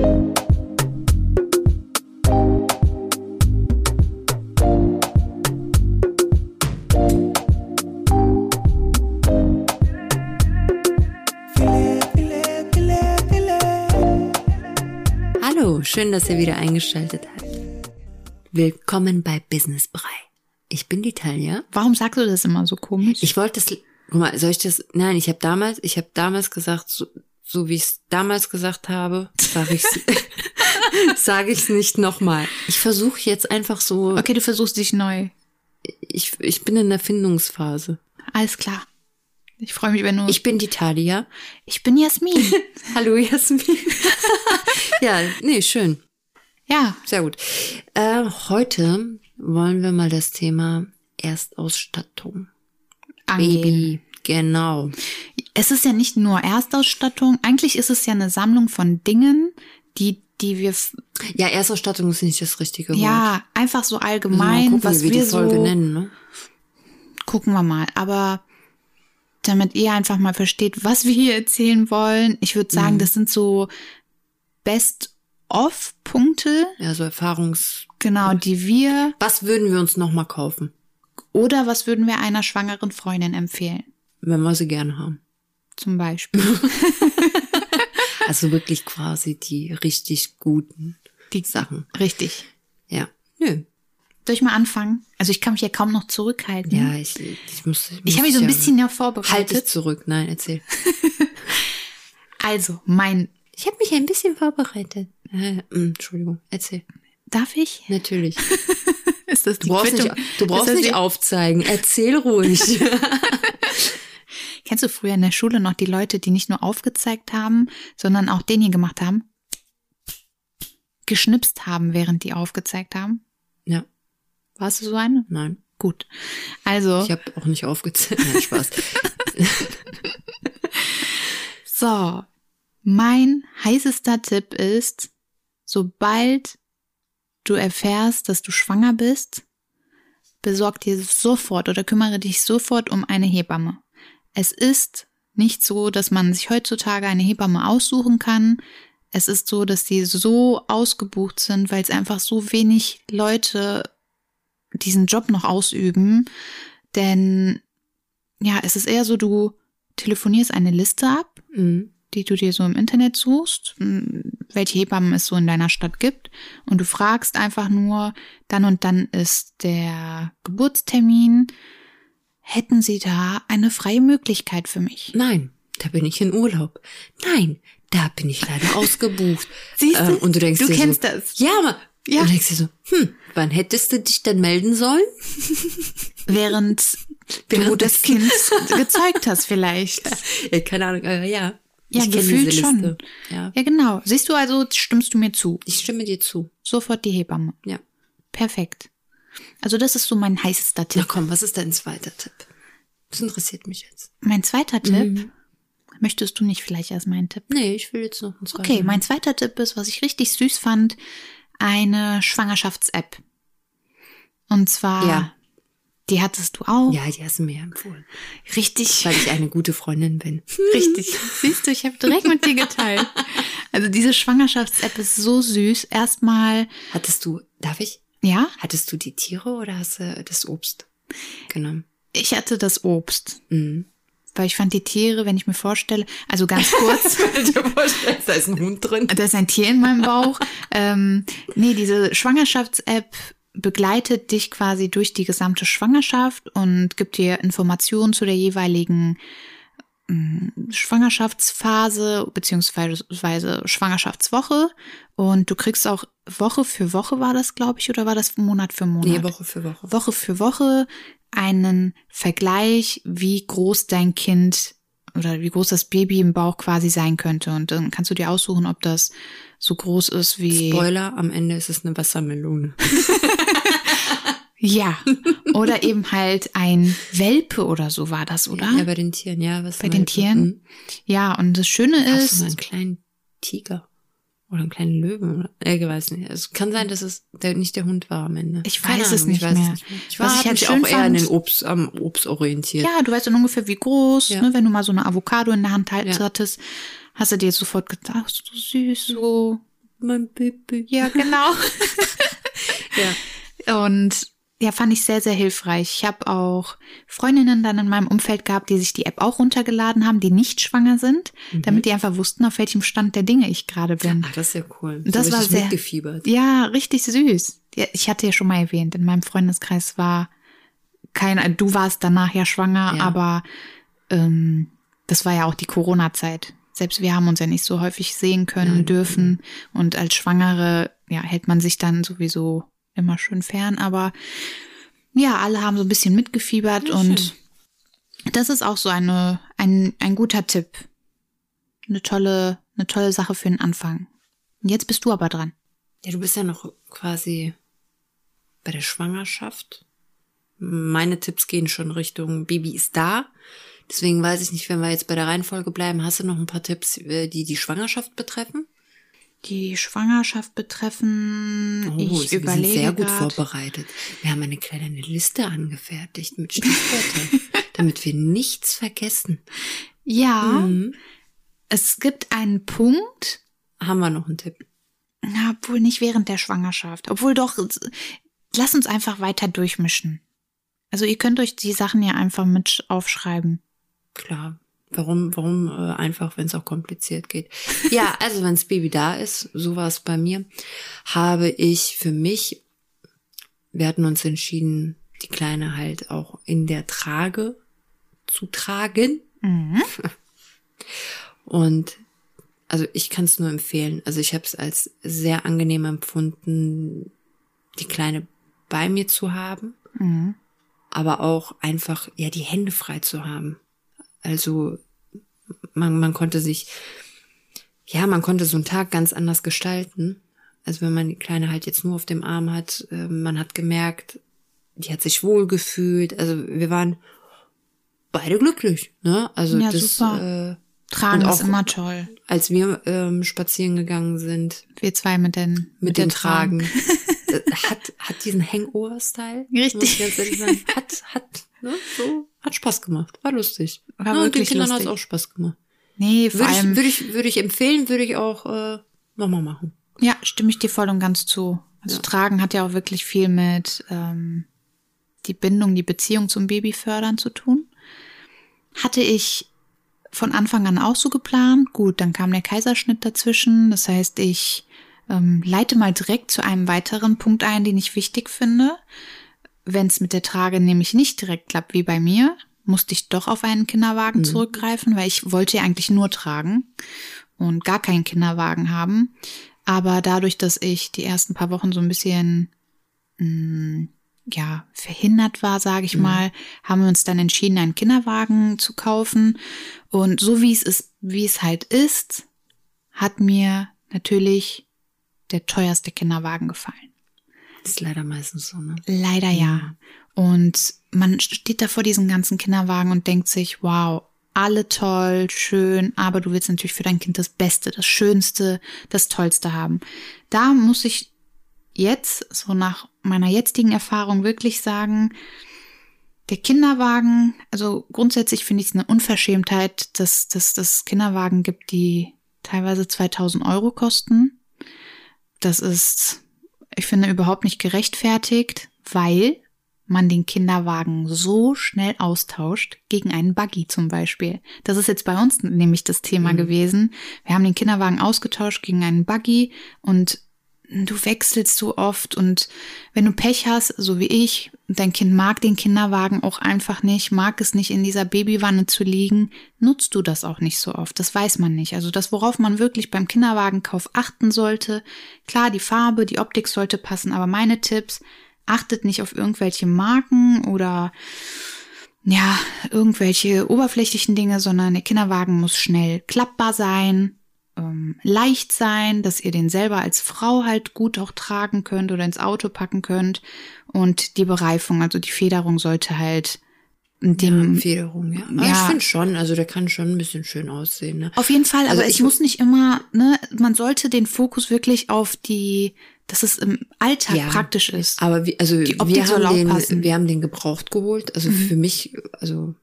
Hallo, schön, dass ihr wieder eingeschaltet habt. Willkommen bei Business Brei. Ich bin die Talia. Warum sagst du das immer so komisch? Ich wollte das, guck mal, soll ich das, nein, ich habe damals, ich habe damals gesagt, so, so wie ich es damals gesagt habe, sage ich sage ich es nicht nochmal. Ich versuche jetzt einfach so, okay, du versuchst dich neu. ich, ich bin in der Findungsphase. Alles klar. Ich freue mich, wenn du. Ich bin die Talia. ich bin Jasmin. Hallo Jasmin. ja, nee, schön. ja, Sehr gut. Äh, heute wollen wir mal das Thema Erstausstattung. angehen. Baby. Genau. Es ist ja nicht nur Erstausstattung. Eigentlich ist es ja eine Sammlung von Dingen, die, die wir, Ja, Erstausstattung ist nicht das richtige Wort. ja, einfach so mal allgemein, gucken, was wir wir so, nennen, ne? gucken wir mal. Aber damit ihr einfach mal versteht, was wir hier erzählen wollen, ich würde sagen, Mhm. das sind so Best-of-Punkte, Ja, so Erfahrungs... genau, die wir, Was würden wir uns nochmal kaufen, oder was würden wir einer schwangeren Freundin empfehlen? wenn wir sie gerne haben? Zum Beispiel. Also wirklich quasi die richtig guten Die Sachen. Richtig. Ja. Nö. Soll ich mal anfangen? Also ich kann mich ja kaum noch zurückhalten. Ja, ich, ich muss... Ich habe mich so ein bisschen ja Halt dich vorbereitet. zurück. Nein, erzähl. Also, mein, Ich habe mich ein bisschen vorbereitet. Äh, mh, Entschuldigung, erzähl. darf ich? Natürlich. Ist das Du brauchst nicht, du brauchst nicht aufzeigen. Erzähl ruhig. Kennst du früher in der Schule noch die Leute, die nicht nur aufgezeigt haben, sondern auch den hier gemacht haben? Geschnipst haben, während die aufgezeigt haben? ja, Warst du so eine? nein. Gut. Also, Ich habe auch nicht aufgezählt. Nein, Spaß. so. Mein heißester Tipp ist, sobald du erfährst, dass du schwanger bist, besorg dir sofort oder kümmere dich sofort um eine Hebamme. Es ist nicht so, dass man sich heutzutage eine Hebamme aussuchen kann. Es ist so, dass die so ausgebucht sind, weil es einfach so wenig Leute diesen Job noch ausüben. Denn ja, es ist eher so, du telefonierst eine Liste ab, Mhm. die du dir so im Internet suchst, m, welche Hebammen es so in deiner Stadt gibt. Und du fragst einfach nur, dann und dann ist der Geburtstermin. Hätten Sie da eine freie Möglichkeit für mich? Nein, da bin ich in Urlaub. Nein, da bin ich leider ausgebucht. Siehst du? Ähm, und du denkst Du dir kennst so, das. Ja, aber Ja. Und du denkst dir so, hm, wann hättest du dich denn melden sollen? Während du Während das Kind gezeugt hast vielleicht. Ja, keine Ahnung, ja. Ja, kenn gefühlt schon. Ja. Ja, genau. Siehst du also, stimmst du mir zu? Ich stimme dir zu. Sofort die Hebamme. Ja. Perfekt. Also das ist so mein heißester Na Tipp. komm, was ist dein zweiter Tipp? Das interessiert mich jetzt. Mein zweiter Tipp. Mhm. Möchtest du nicht vielleicht erst meinen Tipp? Nee, ich will jetzt noch einen zweiten. Okay, mein zweiter Tipp ist, was ich richtig süß fand, eine Schwangerschafts-App. Und zwar, Ja. die hattest du auch. Ja, die hast du mir empfohlen. Richtig, Weil ich eine gute Freundin bin. richtig. Siehst du, ich habe direkt mit dir geteilt. Also diese Schwangerschafts-App ist so süß. Erstmal, Hattest du, darf ich? Ja, Hattest du die Tiere oder hast du das Obst genommen? ich hatte das Obst. Mhm. Weil ich fand die Tiere, wenn ich mir vorstelle, also ganz kurz, da ist ein Hund drin. da ist ein Tier in meinem Bauch. ähm, nee, diese Schwangerschafts-App begleitet dich quasi durch die gesamte Schwangerschaft und gibt dir Informationen zu der jeweiligen Schwangerschaftsphase beziehungsweise Schwangerschaftswoche und du kriegst auch Woche für Woche war das, glaube ich, oder war das Monat für Monat? Nee, Woche für Woche. Woche für Woche einen Vergleich, wie groß dein Kind oder wie groß das Baby im Bauch quasi sein könnte. Und dann kannst du dir aussuchen, ob das so groß ist wie. Spoiler, am Ende ist es eine Wassermelone. Ja. Oder eben halt ein Welpe oder so war das, oder? Ja, bei den Tieren, ja. Was Bei den Tieren? Mhm. Ja, und das Schöne du ist, so einen kleinen Tiger? Oder einen kleinen Löwen? Oder? Ich weiß nicht. Es kann sein, dass es der, nicht der Hund war am Ende. Ich weiß es Ahnung, nicht ich weiß mehr. Es nicht mehr. Ich war Was ich halt mich schön auch eher an fand- den Obst, am Obst orientiert. ja, du weißt dann ungefähr wie groß, Ja. ne, wenn du mal so eine Avocado in der Hand halt Ja. hattest, hast du dir sofort gedacht, ach, so süß, so mein Baby. Ja, genau. Ja. Und ja, fand ich sehr, sehr hilfreich. Ich habe auch Freundinnen dann in meinem Umfeld gehabt, die sich die App auch runtergeladen haben, die nicht schwanger sind, damit die einfach wussten, auf welchem Stand der Dinge ich gerade bin. Ach, das ist ja cool. Das so war richtig sehr- mitgefiebert. Ja, richtig süß. Ich hatte ja schon mal erwähnt, in meinem Freundeskreis war kein, du warst danach ja schwanger, Ja. aber ähm, das war ja auch die Corona-Zeit. Selbst wir haben uns ja nicht so häufig sehen können, Nein. dürfen. Und als Schwangere, ja, hält man sich dann sowieso immer schön fern. Aber ja, alle haben so ein bisschen mitgefiebert Ja, und das ist auch so eine, ein, ein guter Tipp. Eine tolle, eine tolle Sache für den Anfang. Und jetzt bist du aber dran. Ja, du bist ja noch quasi bei der Schwangerschaft. Meine Tipps gehen schon Richtung Baby ist da. Deswegen weiß ich nicht, wenn wir jetzt bei der Reihenfolge bleiben, hast du noch ein paar Tipps, äh, die die Schwangerschaft betreffen? Die Schwangerschaft betreffen, ich wir sind überlege sehr gut grad. vorbereitet. Wir haben eine kleine Liste angefertigt mit Stichwörtern, damit wir nichts vergessen. Ja, Mhm. es gibt einen Punkt, Haben wir noch einen Tipp? na, obwohl nicht während der Schwangerschaft, obwohl doch, lass uns einfach weiter durchmischen. Also ihr könnt euch die Sachen ja einfach mit aufschreiben. Klar. Warum, warum äh, einfach, wenn es auch kompliziert geht? Ja, also wenn das Baby da ist, so war es bei mir, habe ich für mich, wir hatten uns entschieden, die Kleine halt auch in der Trage zu tragen. Mhm. Und also ich kann es nur empfehlen. Also ich habe es als sehr angenehm empfunden, die Kleine bei mir zu haben, Mhm. aber auch einfach ja die Hände frei zu haben. Also man, man konnte sich, ja, man konnte so einen Tag ganz anders gestalten. Also wenn man die Kleine halt jetzt nur auf dem Arm hat, äh, man hat gemerkt, die hat sich wohl gefühlt. Also wir waren beide glücklich, ne? Also Ja, das, super. äh, Tragen Und ist auch- immer toll. als wir ähm, spazieren gegangen sind Wir zwei mit den, mit, den dem Tragen, äh, hat hat diesen Hangover-Style. Richtig. Hat hat ne, so hat Spaß gemacht, war lustig. War ja, und den wirklich Kindern hat es auch Spaß gemacht. Nee, vor Würde ich, allem, würde ich würde ich empfehlen, würde ich auch äh, nochmal machen. ja, stimme ich dir voll und ganz zu. Also Ja. Tragen hat ja auch wirklich viel mit ähm, die Bindung, die Beziehung zum Baby fördern zu tun. Hatte ich von Anfang an auch so geplant. Gut, dann kam der Kaiserschnitt dazwischen. Das heißt, ich ähm, leite mal direkt zu einem weiteren Punkt ein, den ich wichtig finde. Wenn es mit der Trage nämlich nicht direkt klappt wie bei mir, musste ich doch auf einen Kinderwagen Mhm. zurückgreifen, weil ich wollte ja eigentlich nur tragen und gar keinen Kinderwagen haben. Aber dadurch, dass ich die ersten paar Wochen so ein bisschen mh, ja verhindert war, sage ich mal, haben wir uns dann entschieden, einen Kinderwagen zu kaufen. Und so wie es ist, wie es halt ist, hat mir natürlich der teuerste Kinderwagen gefallen. Das ist leider meistens so, ne? Leider ja. Und man steht da vor diesem ganzen Kinderwagen und denkt sich, wow, alle toll, schön, aber du willst natürlich für dein Kind das Beste, das Schönste, das Tollste haben. Da muss ich jetzt, so nach meiner jetzigen Erfahrung wirklich sagen, der Kinderwagen, also grundsätzlich finde ich es eine Unverschämtheit, dass dass das Kinderwagen gibt, die teilweise 2000 Euro kosten. Das ist, ich finde, überhaupt nicht gerechtfertigt, weil man den Kinderwagen so schnell austauscht gegen einen Buggy zum Beispiel. Das ist jetzt bei uns nämlich das Thema Mhm. gewesen. Wir haben den Kinderwagen ausgetauscht gegen einen Buggy und du wechselst so oft und wenn du Pech hast, so wie ich, dein Kind mag den Kinderwagen auch einfach nicht, mag es nicht in dieser Babywanne zu liegen, nutzt du das auch nicht so oft. Das weiß man nicht. Also das, worauf man wirklich beim Kinderwagenkauf achten sollte, klar, die Farbe, die Optik sollte passen, aber meine Tipps, achtet nicht auf irgendwelche Marken oder ja, irgendwelche oberflächlichen Dinge, sondern der Kinderwagen muss schnell klappbar sein, ähm, leicht sein, dass ihr den selber als Frau halt gut auch tragen könnt oder ins Auto packen könnt. Und die Bereifung, also die Federung sollte halt dem ja, Federung, ja. Ja. ich finde schon, also der kann schon ein bisschen schön aussehen, ne? Auf jeden Fall, Also aber es ich- muss nicht immer, ne, man sollte den Fokus wirklich auf die, dass es im Alltag Ja. praktisch ist. Aber wie, also Die Optik wir haben den, passen. Mhm. wir haben den gebraucht geholt. Also für mich, also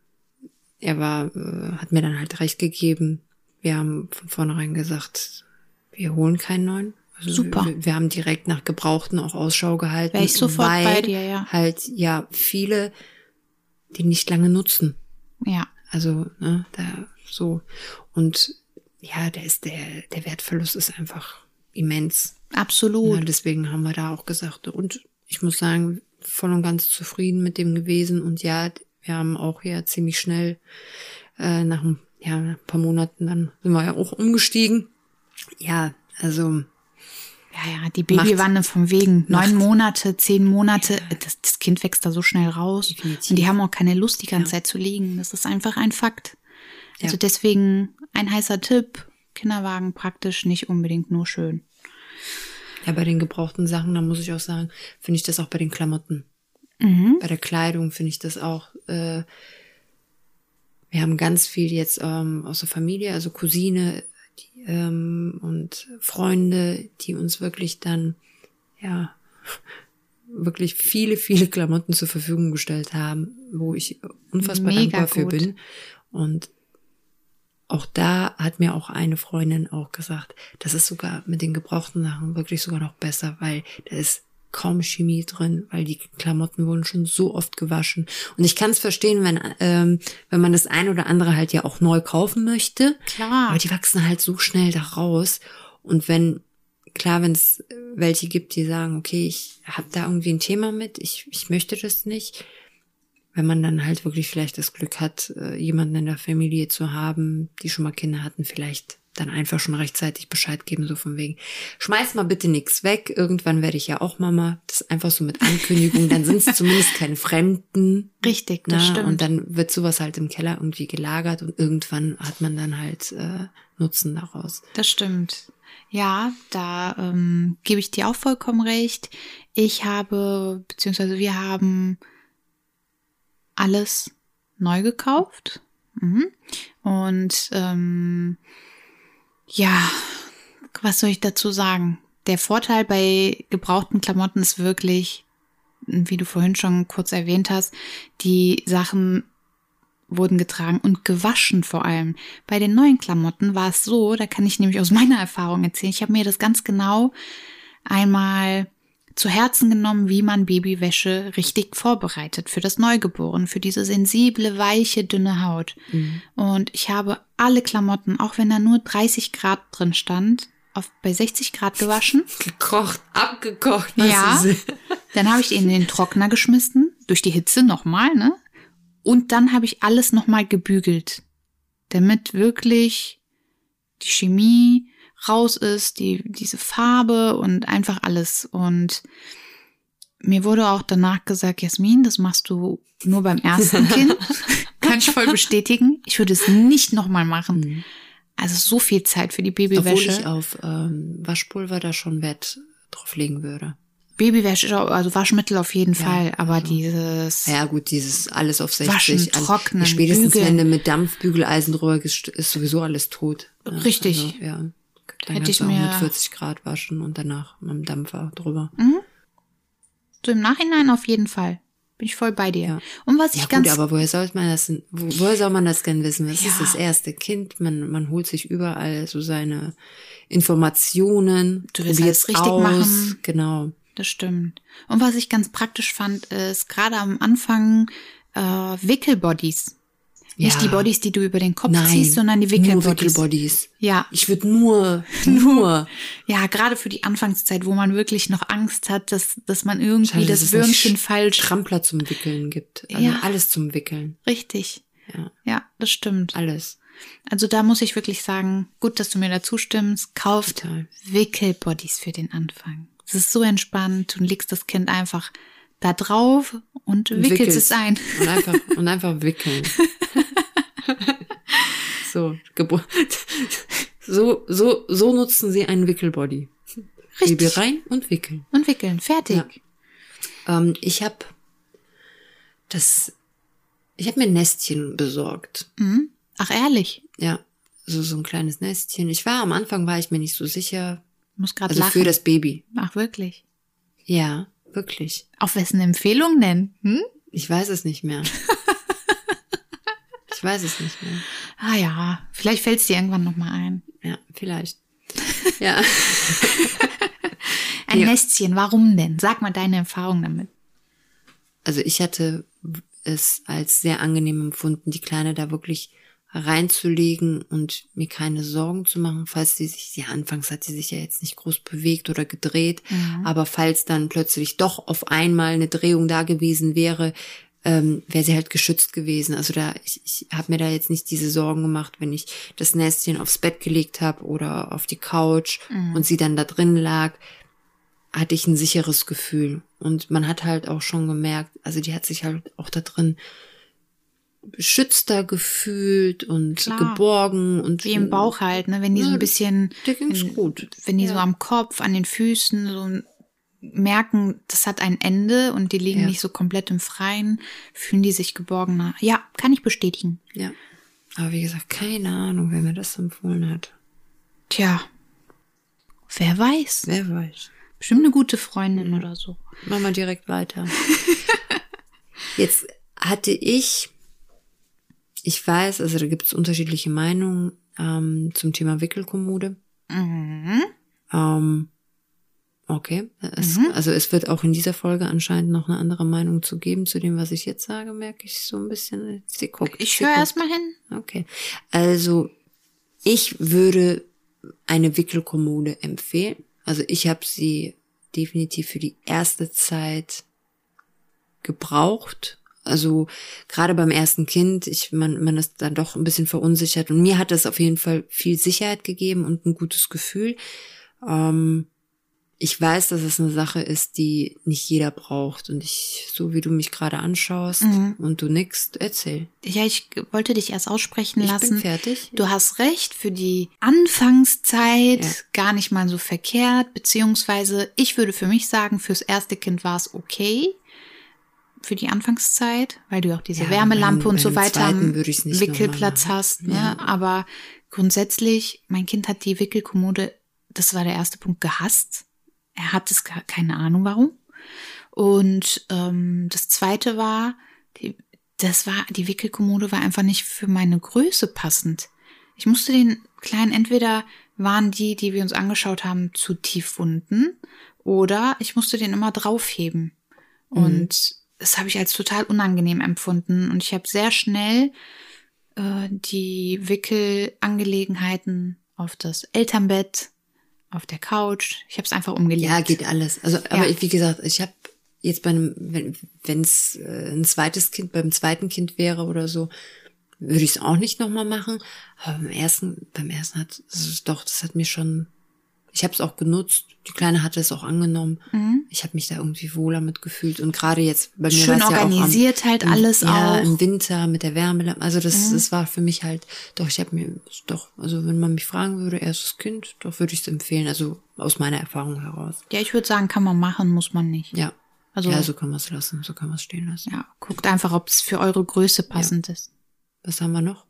er war, äh, hat mir dann halt recht gegeben. Wir haben von vornherein gesagt, wir holen keinen neuen. Also Super. Wir, wir haben direkt nach Gebrauchten auch Ausschau gehalten. Wär ich sofort weil bei dir, ja. Halt, ja, viele, die nicht lange nutzen. Ja. Also, ne, da so. Und ja, der ist der, der Wertverlust ist einfach immens. Absolut. Ja, deswegen haben wir da auch gesagt. Und ich muss sagen, voll und ganz zufrieden mit dem gewesen. Und ja, wir haben auch ja ziemlich schnell äh, nach ein, ja, ein paar Monaten dann sind wir ja auch umgestiegen. Ja, also Ja, ja, die Babywanne vom Wegen. Neun Monate, zehn Monate, das, das Kind wächst da so schnell raus. Definitiv. Und die haben auch keine Lust, die ganze Zeit zu liegen. Das ist einfach ein Fakt. Also Ja. deswegen ein heißer Tipp. Kinderwagen praktisch nicht unbedingt nur schön. ja, bei den gebrauchten Sachen, da muss ich auch sagen, finde ich das auch bei den Klamotten. Mhm. Bei der Kleidung finde ich das auch. Äh, wir haben ganz viel jetzt ähm, aus der Familie, also Cousine die, ähm, und Freunde, die uns wirklich dann ja wirklich viele, viele Klamotten zur Verfügung gestellt haben, wo ich unfassbar Mega dankbar für gut. bin. Und auch da hat mir auch eine Freundin auch gesagt, das ist sogar mit den gebrauchten Sachen wirklich sogar noch besser, weil da ist kaum Chemie drin, weil die Klamotten wurden schon so oft gewaschen. Und ich kann es verstehen, wenn, ähm, wenn man das ein oder andere halt ja auch neu kaufen möchte. Klar. Aber die wachsen halt so schnell da raus. Und wenn, klar, wenn es welche gibt, die sagen, okay, ich habe da irgendwie ein Thema mit, ich, ich möchte das nicht. Wenn man dann halt wirklich vielleicht das Glück hat, äh, jemanden in der Familie zu haben, die schon mal Kinder hatten, vielleicht dann einfach schon rechtzeitig Bescheid geben, so von wegen, schmeiß mal bitte nix weg, irgendwann werde ich ja auch Mama. Das ist einfach so mit Ankündigung, dann sind es zumindest keine Fremden. Richtig, das Na, stimmt. Und dann wird sowas halt im Keller irgendwie gelagert und irgendwann hat man dann halt äh, Nutzen daraus. Das stimmt. Ja, da ähm, gebe ich dir auch vollkommen recht. Ich habe, beziehungsweise wir haben alles neu gekauft. Mhm. Und ähm, ja, was soll ich dazu sagen? Der Vorteil bei gebrauchten Klamotten ist wirklich, wie du vorhin schon kurz erwähnt hast, die Sachen wurden getragen und gewaschen vor allem. Bei den neuen Klamotten war es so, da kann ich nämlich aus meiner Erfahrung erzählen. Ich habe mir das ganz genau einmal zu Herzen genommen, wie man Babywäsche richtig vorbereitet für das Neugeborene, für diese sensible, weiche, dünne Haut. Und ich habe alle Klamotten, auch wenn da nur 30 Grad drin stand, auf, bei 60 Grad gewaschen. Gekocht, abgekocht. Ja. Dann habe ich die in den Trockner geschmissen, durch die Hitze nochmal, ne? Und dann habe ich alles nochmal gebügelt, damit wirklich die Chemie raus ist, die, diese Farbe und einfach alles. Und mir wurde auch danach gesagt, Jasmin, das machst du nur beim ersten Kind. Kann ich voll bestätigen. Ich würde es nicht nochmal machen. Also so viel Zeit für die Obwohl Babywäsche. ich auf ähm, Waschpulver da schon Wert drauf legen würde. Babywäsche, also Waschmittel auf jeden Ja, Fall, aber also. dieses Ja gut, dieses alles auf 60. Waschen, alles- trocknen, Spätestens bügeln. wenn du mit Dampfbügeleisen drüber gehst, ist sowieso alles tot. Richtig. Also, ja. Dann Hätte ich mir- mit 40 Grad waschen und danach mit dem Dampfer drüber. So im Nachhinein auf jeden Fall. Bin ich voll bei dir. Ja. Und was ich Ja ganz gut, aber woher soll man das wo, woher soll man das denn wissen? Das Ja. ist das erste Kind, man, man holt sich überall so seine Informationen, Du willst alles richtig aus, machen. Genau. das stimmt. Und was ich ganz praktisch fand, ist gerade am Anfang äh, Wickelbodies. Nicht Ja. die Bodies, die du über den Kopf Nein, ziehst, sondern die nur Wickelbodies. Wickelbodies. Ja, Ich würde nur, nur, ja, gerade für die Anfangszeit, wo man wirklich noch Angst hat, dass, dass man irgendwie Schade, das nicht Würmchen Sch- falsch. Strampler zum Wickeln gibt. Also Ja. alles zum Wickeln. Richtig. Ja, Ja, das stimmt. alles. Also da muss ich wirklich sagen, gut, dass du mir dazu stimmst. Kauft Total. Wickelbodies für den Anfang. Es ist so entspannt. Du legst das Kind einfach da drauf und wickelst Wickelst. es ein. Und einfach, und einfach wickeln. so. So, so, so nutzen sie einen Wickelbody. Baby Richtig. rein und wickeln. Und wickeln. Fertig. Ja. Ähm, ich habe das, ich habe mir ein Nestchen besorgt. Mhm. Ach, ehrlich. Ja, so, so ein kleines Nestchen. Ich war am Anfang, war ich mir nicht so sicher. Ich muss gerade Also lachen. für das Baby. Ach, wirklich. Ja, wirklich. Auf wessen Empfehlung denn? Hm? Ich weiß es nicht mehr. ich weiß es nicht mehr. Ah ja, vielleicht fällt es dir irgendwann nochmal ein. Ja, vielleicht. Ja. ein Ja. Nestchen. Warum denn? Sag mal deine Erfahrung damit. Also ich hatte es als sehr angenehm empfunden, die Kleine da wirklich reinzulegen und mir keine Sorgen zu machen, falls sie sich, ja, anfangs hat sie sich ja jetzt nicht groß bewegt oder gedreht, aber falls dann plötzlich doch auf einmal eine Drehung da gewesen wäre, ähm, wäre sie halt geschützt gewesen. Also da, ich, ich habe mir da jetzt nicht diese Sorgen gemacht, wenn ich das Nestchen aufs Bett gelegt habe oder auf die Couch und sie dann da drin lag, hatte ich ein sicheres Gefühl. Und man hat halt auch schon gemerkt, also die hat sich halt auch da drin beschützter gefühlt und Klar. geborgen und Wie im Bauch halt, ne? Wenn die so ein Ja, bisschen, in- gut. wenn die so Ja. am Kopf, an den Füßen so merken, das hat ein Ende und die liegen Ja. nicht so komplett im Freien, fühlen die sich geborgener. Ja, kann ich bestätigen. Ja. Aber wie gesagt, keine Ahnung, wer mir das empfohlen hat. Tja, wer weiß. Wer weiß. Bestimmt eine gute Freundin oder so. Machen wir direkt weiter. Jetzt hatte ich, ich weiß, also da gibt es unterschiedliche Meinungen ähm, zum Thema Wickelkommode. Mhm. Ähm, okay. Es, Mhm. Also es wird auch in dieser Folge anscheinend noch eine andere Meinung zu geben. Zu dem, was ich jetzt sage, merke ich so ein bisschen. Sie guckt. Ich höre guckt. erst mal hin. Okay. Also ich würde eine Wickelkommode empfehlen. Also ich habe sie definitiv für die erste Zeit gebraucht. Also gerade beim ersten Kind, ich, man, man ist dann doch ein bisschen verunsichert. Und mir hat das auf jeden Fall viel Sicherheit gegeben und ein gutes Gefühl. Ähm, ich weiß, dass es eine Sache ist, die nicht jeder braucht. Und ich, so wie du mich gerade anschaust Mhm. und du nix, erzähl. Ja, ich wollte dich erst aussprechen Ich lassen. bin fertig. Du hast recht, für die Anfangszeit Ja. gar nicht mal so verkehrt, beziehungsweise ich würde für mich sagen, fürs erste Kind war es okay. Für die Anfangszeit, weil du auch diese Ja, Wärmelampe beim- und so weiter am Wickelplatz hast. Ne? Ja. Aber grundsätzlich, mein Kind hat die Wickelkommode, das war der erste Punkt, gehasst. Er hat es gar keine Ahnung warum. Und ähm, das zweite war, die, das war, die Wickelkommode war einfach nicht für meine Größe passend. Ich musste den kleinen, entweder waren die, die wir uns angeschaut haben, zu tief unten, oder ich musste den immer draufheben. Und das habe ich als total unangenehm empfunden. Und ich habe sehr schnell äh, die Wickelangelegenheiten auf das Elternbett, auf der Couch. Ich habe es einfach umgelegt. Ja, geht alles. Also, aber Ja. ich, wie gesagt, ich habe jetzt bei einem, wenn es äh, ein zweites Kind, beim zweiten Kind wäre oder so, würde ich es auch nicht nochmal machen. Aber beim ersten, beim ersten hat ist doch, das hat mir schon, ich habe es auch genutzt. Die Kleine hatte es auch angenommen. Mhm. Ich habe mich da irgendwie wohler mit gefühlt. Und gerade jetzt bei mir Schön war's ja auch am- organisiert halt im, alles ja, auch. Mhm. im Winter mit der Wärme. Also das, das war für mich halt, doch, ich habe mir, doch, also wenn man mich fragen würde, erstes Kind, doch würde ich es empfehlen. Also aus meiner Erfahrung heraus. Ja, ich würde sagen, kann man machen, muss man nicht. Ja. Also- ja, so kann man es lassen, so kann man es stehen lassen. Ja, guckt einfach, ob es für eure Größe passend ist. Was haben wir noch?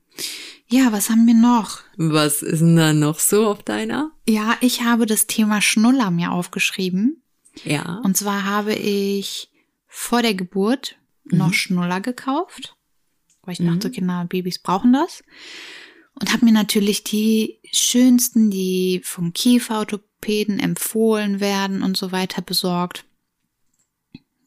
Ja, was haben wir noch? Was ist denn da noch so auf deiner? Ja, ich habe das Thema Schnuller mir aufgeschrieben. Ja. Und zwar habe ich vor der Geburt noch Schnuller gekauft, weil ich dachte, Kinder, Babys brauchen das. Und habe mir natürlich die schönsten, die vom Kieferorthopäden empfohlen werden und so weiter besorgt.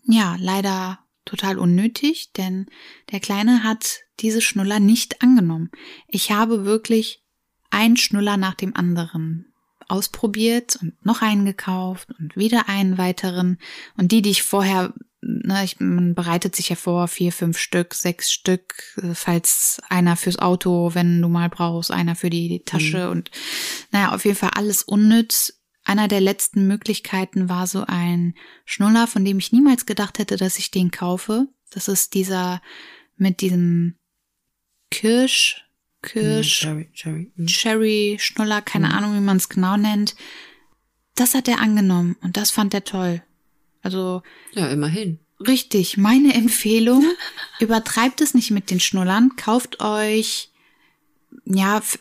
Ja, leider total unnötig, denn der Kleine hat diese Schnuller nicht angenommen. Ich habe wirklich ein Schnuller nach dem anderen ausprobiert und noch einen gekauft und wieder einen weiteren. Und die, die ich vorher, ne, ich, man bereitet sich ja vor, vier, fünf Stück, sechs Stück, äh, falls einer fürs Auto, wenn du mal brauchst, einer für die Tasche und naja, auf jeden Fall alles unnütz. Einer der letzten Möglichkeiten war so ein Schnuller, von dem ich niemals gedacht hätte, dass ich den kaufe. Das ist dieser mit diesem Kirsch, Kirsch, Cherry, Cherry. Mhm. Cherry Schnuller, keine Ahnung, wie man es genau nennt. Das hat er angenommen und das fand er toll. Also Ja, immerhin. richtig, meine Empfehlung, übertreibt es nicht mit den Schnullern, kauft euch ja f-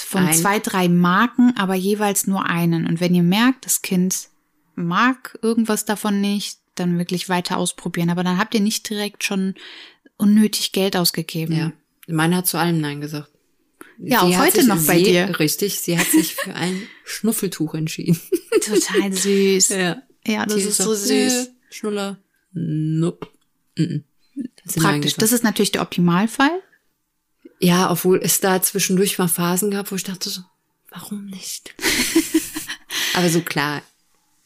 von Ein. zwei, drei Marken, aber jeweils nur einen. Und wenn ihr merkt, das Kind mag irgendwas davon nicht, dann wirklich weiter ausprobieren. Aber dann habt ihr nicht direkt schon unnötig Geld ausgegeben. Ja. Meine hat zu allem Nein gesagt. Ja, auch sie hat heute noch bei sie, dir. Richtig, sie hat sich für ein Schnuffeltuch entschieden. Total süß. Ja. Ja, das Die ist so nö, süß. Schnuller. Nope. Sie Nein Praktisch. Das ist natürlich der Optimalfall. Ja, obwohl es da zwischendurch mal Phasen gab, wo ich dachte so, warum nicht? Aber so klar.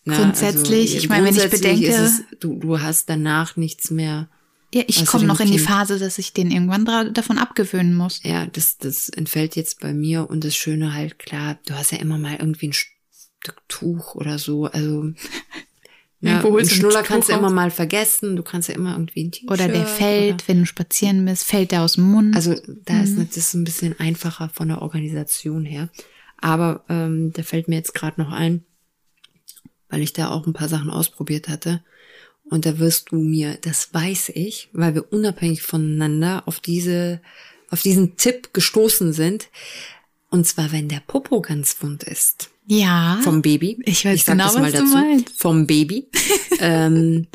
ne, Grundsätzlich, ich meine, wenn ich bedenke- es, du, du hast danach nichts mehr. Ja, ich komme noch in die Kind- Phase, dass ich den irgendwann davon abgewöhnen muss. Ja, das, das entfällt jetzt bei mir und das Schöne halt, klar, du hast ja immer mal irgendwie ein Stück Tuch oder so, also. Ja, Irgendwo holst Schnuller kannst du immer mal vergessen, du kannst ja immer irgendwie ein T-Shirt. Oder der oder- fällt, wenn du spazieren bist, fällt der aus dem Mund. Also da ist Mhm. das ist ein bisschen einfacher von der Organisation her. Aber ähm, da fällt mir jetzt gerade noch ein, weil ich da auch ein paar Sachen ausprobiert hatte. Und da wirst du mir, das weiß ich, weil wir unabhängig voneinander auf diese, auf diesen Tipp gestoßen sind. Und zwar, wenn der Popo ganz wund ist. Ja. Vom Baby. Ich weiß sag genau, was du meinst. Vom Baby. ähm,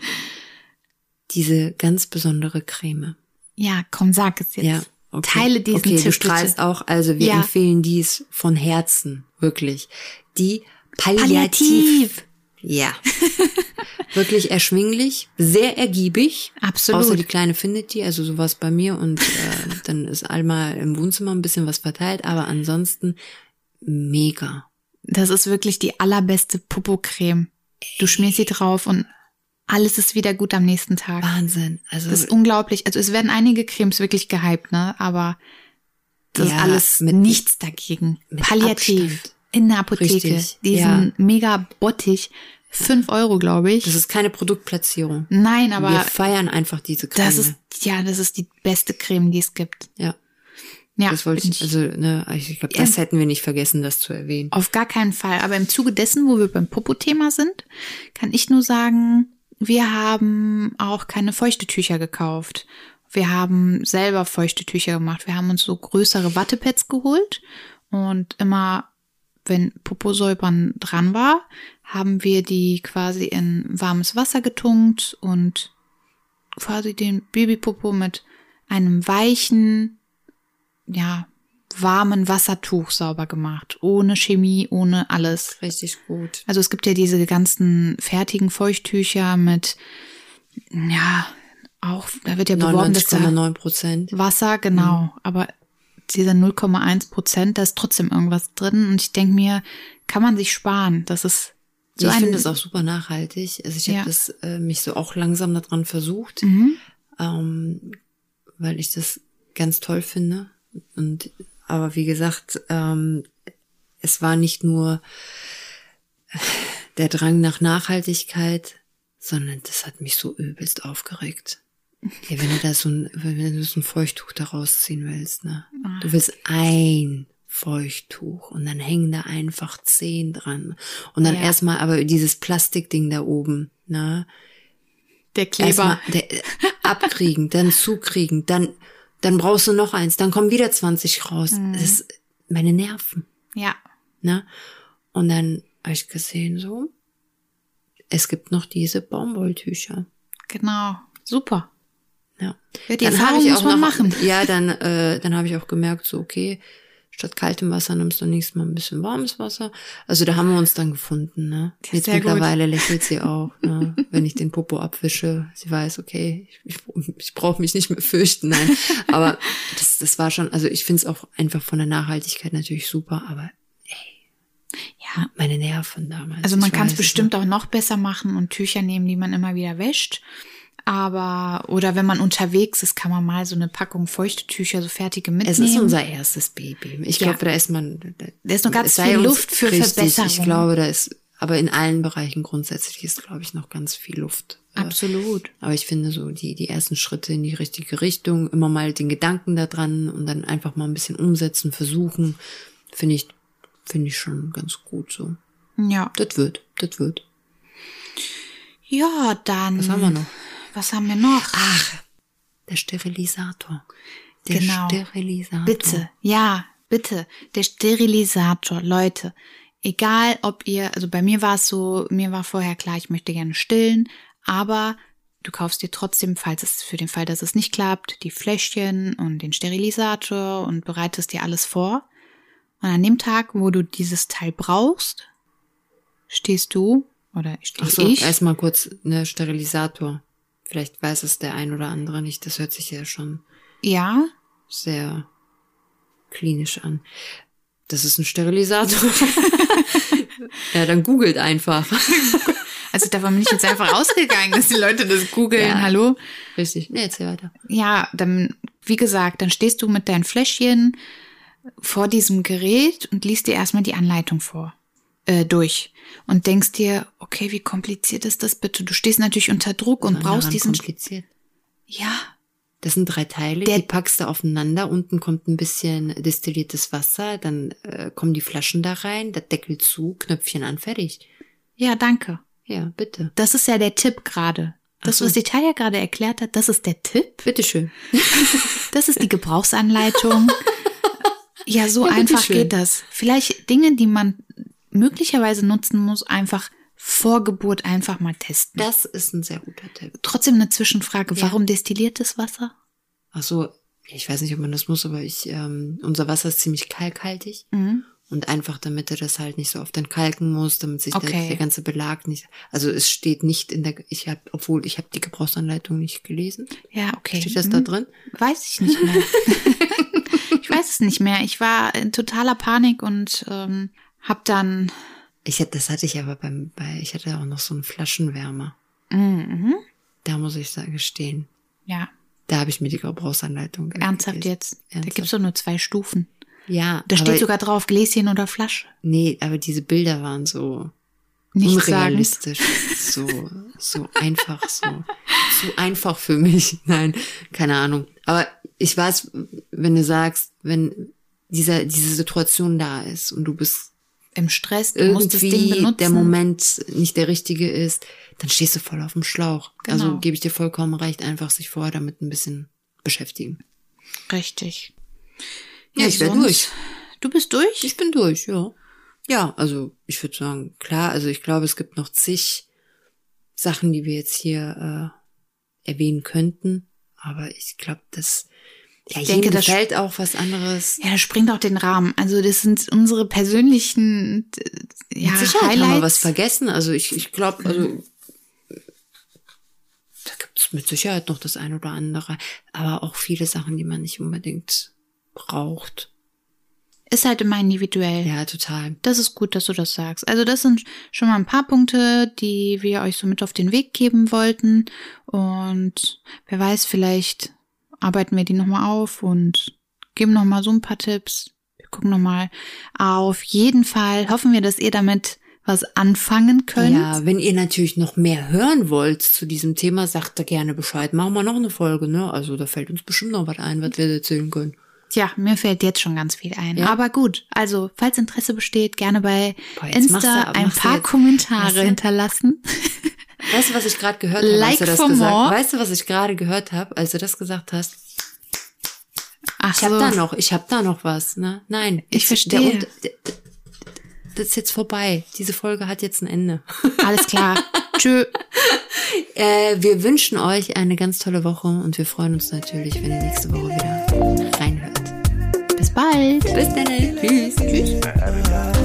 diese ganz besondere Creme. ja, komm, sag es jetzt. Ja. Okay. Teile diesen okay, Tipp du strahlst bitte. auch, also wir Ja. empfehlen dies von Herzen, wirklich. Die Palliativ. Palliativ. Ja. wirklich erschwinglich, sehr ergiebig. Absolut. Außer die Kleine findet die, also sowas bei mir und äh, dann ist einmal im Wohnzimmer ein bisschen was verteilt, aber ansonsten mega. Das ist wirklich die allerbeste Popo-Creme. Du schmierst sie drauf und alles ist wieder gut am nächsten Tag. Wahnsinn. Also Das ist unglaublich. Also es werden einige Cremes wirklich gehypt, ne? Aber das Ja, ist alles mit- nichts dagegen. mit Palliativ. Abstand. In der Apotheke. Richtig, Diesen ja. mega Bottich. Fünf Euro, glaube ich. das ist keine Produktplatzierung. Nein, wir aber feiern einfach diese Creme. das ist, ja, das ist die beste Creme, die es gibt. ja. Ja, Das wollte ich, also, ne, ich glaube, das hätten wir nicht vergessen, das zu erwähnen. Auf gar keinen Fall. Aber im Zuge dessen, wo wir beim Popo-Thema sind, kann ich nur sagen, wir haben auch keine feuchte Tücher gekauft. Wir haben selber feuchte Tücher gemacht. Wir haben uns so größere Wattepads geholt und immer, wenn Poposäubern dran war, haben wir die quasi in warmes Wasser getunkt und quasi den Babypopo mit einem weichen, ja, warmen Wassertuch sauber gemacht. Ohne Chemie, ohne alles. Richtig gut. Also es gibt ja diese ganzen fertigen Feuchttücher mit, ja, auch, da wird ja beworben, dass da 99,9 Prozent. Wasser, genau, aber dieser 0,1 Prozent, da ist trotzdem irgendwas drin und ich denke mir, kann man sich sparen. Das ist so ich finde es auch super nachhaltig. Also ich Ja. habe das äh, mich so auch langsam daran versucht, Mhm. ähm, weil ich das ganz toll finde. Und aber wie gesagt, ähm, es war nicht nur der Drang nach Nachhaltigkeit, sondern das hat mich so übelst aufgeregt. Ja, wenn du da so ein, wenn du so ein Feuchttuch da rausziehen willst, ne? Du willst ein Feuchttuch und dann hängen da einfach zehn dran. Und dann Ja. erstmal aber dieses Plastikding da oben, ne? der Kleber. Erstmal der, abkriegen, dann zukriegen, dann, dann brauchst du noch eins, dann kommen wieder 20 raus. Mhm. Das ist meine Nerven, Ja, ne? Und dann habe ich gesehen, so, es gibt noch diese Baumwolltücher. genau. Super. Ja. Ja, die Dann Erfahrung habe ich auch noch, machen. Ja, dann, äh, dann habe ich auch gemerkt, so, okay, statt kaltem Wasser nimmst du nächstes Mal ein bisschen warmes Wasser. Also da haben wir uns dann gefunden, ne? Ja, Jetzt sehr gut. mittlerweile lächelt sie auch, ne? wenn ich den Popo abwische. Sie weiß, okay, ich, ich, ich brauche mich nicht mehr fürchten, nein. Aber das, das war schon, also ich finde es auch einfach von der Nachhaltigkeit natürlich super, aber Ja, meine Nerven damals. Also man kann es bestimmt auch noch besser machen und Tücher nehmen, die man immer wieder wäscht. Aber, oder wenn man unterwegs ist, kann man mal so eine Packung feuchte Tücher, so fertige mitnehmen. Es ist unser erstes Baby. Ich Ja. glaube, da ist man. Da, Da ist noch ganz viel Luft für richtig, Verbesserung. Ich glaube, da ist, aber in allen Bereichen grundsätzlich ist, glaube ich, noch ganz viel Luft. Äh, Absolut. Aber ich finde so die, die ersten Schritte in die richtige Richtung, immer mal den Gedanken da dran und dann einfach mal ein bisschen umsetzen, versuchen, finde ich, finde ich schon ganz gut so. Ja. Das wird, das wird. Ja, dann. Was haben wir noch? Was haben wir noch? Ach, der Sterilisator. Der Genau. Sterilisator. Bitte, ja, bitte. Der Sterilisator, Leute. Egal, ob ihr, also bei mir war es so, mir war vorher klar, ich möchte gerne stillen, aber du kaufst dir trotzdem, falls es für den Fall, dass es nicht klappt, die Fläschchen und den Sterilisator und bereitest dir alles vor. Und an dem Tag, wo du dieses Teil brauchst, stehst du oder stehe Ach so, ich. erstmal kurz ne Sterilisator. Vielleicht weiß es der ein oder andere nicht. Das hört sich ja schon Ja, sehr klinisch an. Das ist ein Sterilisator. ja, dann googelt einfach. also davon bin ich jetzt einfach ausgegangen, dass die Leute das googeln. Ja. Hallo? Richtig. Nee, erzähl weiter. Ja, dann, wie gesagt, dann stehst du mit deinem Fläschchen vor diesem Gerät und liest dir erstmal die Anleitung vor, äh, durch. Und denkst dir, okay, wie kompliziert ist das bitte? Du stehst natürlich unter Druck und brauchst diesen, kompliziert. ja, Das sind drei Teile, Der- die packst du aufeinander. Unten kommt ein bisschen destilliertes Wasser, dann äh, kommen die Flaschen da rein, der Deckel zu, Knöpfchen an, fertig. ja, danke. Ja, bitte. Das ist ja der Tipp gerade. Das, so. was die Tanja gerade erklärt hat, das ist der Tipp. Bitteschön. Das ist die Gebrauchsanleitung. ja, so Ja, einfach geht das. Vielleicht Dinge, die man möglicherweise nutzen muss, einfach vor Geburt einfach mal testen. Das ist ein sehr guter Tipp. Trotzdem eine Zwischenfrage. Ja. Warum destilliertes Wasser? Ach so, ich weiß nicht, ob man das muss, aber ich, ähm, unser Wasser ist ziemlich kalkhaltig. Mhm. Und einfach, damit er das halt nicht so oft entkalken muss, damit sich Okay. der, der ganze Belag nicht. Also es steht nicht in der, ich habe, obwohl ich habe die Gebrauchsanleitung nicht gelesen. Ja, okay. Steht das Mhm. da drin? Weiß ich nicht mehr. ich weiß es nicht mehr. Ich war in totaler Panik und ähm, hab dann. Ich hätte, das hatte ich aber beim, bei, ich hatte auch noch so einen Flaschenwärmer. Mhm. Da muss ich sagen, gestehen. Ja, Da habe ich mir die Gebrauchsanleitung ernsthaft gelesen. jetzt. Da Ernsthaft. gibt's doch nur zwei Stufen. Ja, Da steht sogar drauf Gläschen oder Flasche. nee, aber diese Bilder waren so Nicht unrealistisch, so so einfach, so zu einfach für mich. Nein, keine Ahnung. Aber ich weiß, wenn du sagst, wenn dieser diese Situation da ist und du bist Im Stress, du musst das Ding irgendwie der Moment nicht der richtige ist, dann stehst du voll auf dem Schlauch. Genau. Also gebe ich dir vollkommen recht, einfach sich vorher damit ein bisschen beschäftigen. Richtig. Ja, ich wär sonst- durch. Du bist durch? Ich bin durch, ja. Ja, also ich würde sagen, klar, also ich glaube, es gibt noch zig Sachen, die wir jetzt hier äh, erwähnen könnten. Aber ich glaube, das ja, Ich jedem denke, das- gefällt auch was anderes. Ja, das springt auch den Rahmen. Also das sind unsere persönlichen äh, ja, Mit Sicherheit Highlights. haben wir was vergessen. Also ich, ich glaube, also da gibt es mit Sicherheit noch das ein oder andere, aber auch viele Sachen, die man nicht unbedingt braucht. Ist halt immer individuell. Ja, total. Das ist gut, dass du das sagst. Also das sind schon mal ein paar Punkte, die wir euch so mit auf den Weg geben wollten. Und wer weiß, vielleicht arbeiten wir die nochmal auf und geben nochmal so ein paar Tipps. Wir gucken nochmal. Auf jeden Fall hoffen wir, dass ihr damit was anfangen könnt. Ja, wenn ihr natürlich noch mehr hören wollt zu diesem Thema, sagt da gerne Bescheid. Machen wir noch eine Folge, ne? Also da fällt uns bestimmt noch was ein, was wir erzählen können. Tja, mir fällt jetzt schon ganz viel ein. Ja. Aber gut, also falls Interesse besteht, gerne bei Boah, Insta du- ein paar Kommentare hinterlassen. Weißt du, was ich gerade gehört habe, Like als du das gesagt more. Weißt du, was ich gerade gehört habe, als du das gesagt hast? Ach Ich habe so. da noch, ich habe da noch was, ne? Nein, Ich jetzt- verstehe. Der, der, das ist jetzt vorbei. Diese Folge hat jetzt ein Ende. Alles klar. Tschö. Äh, wir wünschen euch eine ganz tolle Woche und wir freuen uns natürlich, wenn ihr nächste Woche wieder reinhört. Bis bald. Bis dann. Tschüss. Tschüss.